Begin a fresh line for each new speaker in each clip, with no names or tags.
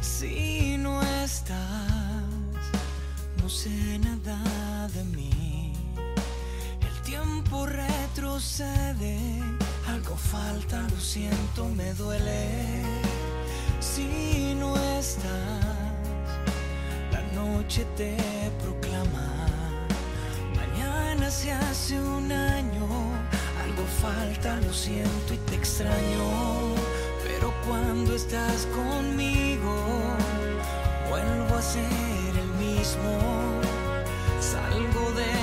Si no estás, no sé nada de mí. El tiempo retrocede, algo falta, lo siento, me duele. Si no estás, la noche te proclama. Mañana se hace un año, algo falta, lo siento y te extraño. Estás conmigo, vuelvo a ser el mismo. Salgo del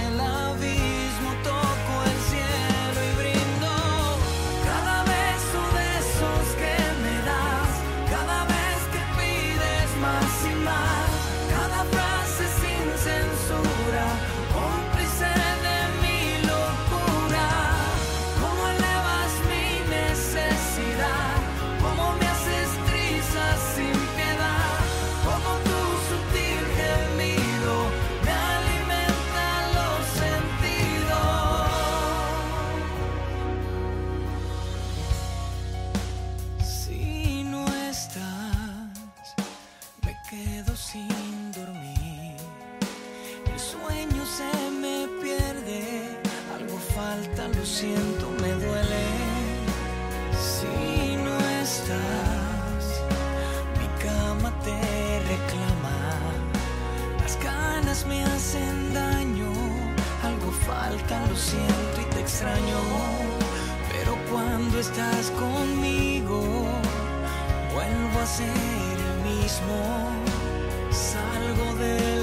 quedo sin dormir. El sueño se me pierde, algo falta, lo siento, me duele. Si no estás, mi cama te reclama. Las ganas me hacen daño, algo falta, lo siento y te extraño. Pero cuando estás conmigo, vuelvo a ser salgo de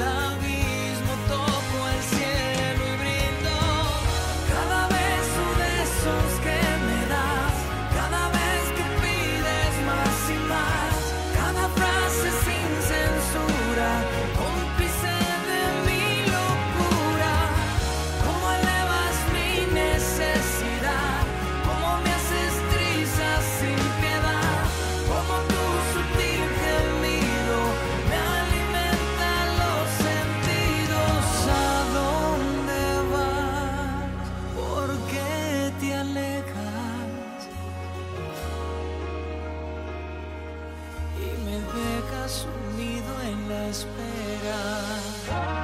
esperar.